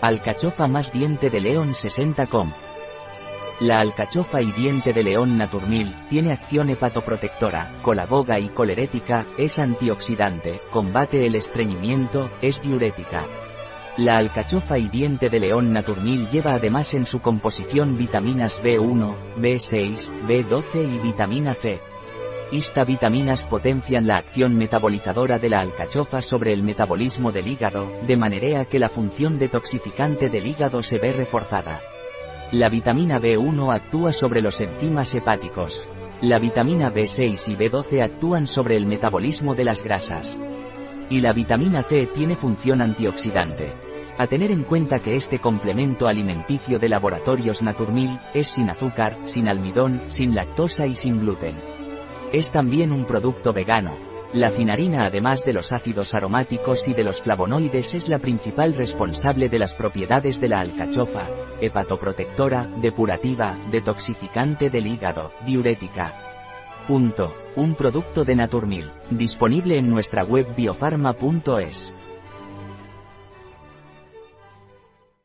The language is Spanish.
Alcachofa más diente de león 60com. La alcachofa y diente de león Naturmil tiene acción hepatoprotectora, colagoga y colerética, es antioxidante, combate el estreñimiento, es diurética. La alcachofa y diente de león Naturmil lleva además en su composición vitaminas B1, B6, B12 y vitamina C. Esta vitaminas potencian la acción metabolizadora de la alcachofa sobre el metabolismo del hígado, de manera que la función detoxificante del hígado se ve reforzada. La vitamina B1 actúa sobre los enzimas hepáticos. La vitamina B6 y B12 actúan sobre el metabolismo de las grasas. Y la vitamina C tiene función antioxidante. A tener en cuenta que este complemento alimenticio de laboratorios Naturmil es sin azúcar, sin almidón, sin lactosa y sin gluten. Es también un producto vegano. La cinarina además de los ácidos aromáticos y de los flavonoides es la principal responsable de las propiedades de la alcachofa, hepatoprotectora, depurativa, detoxificante del hígado, diurética. Punto. Un producto de Naturmil, disponible en nuestra web biofarma.es.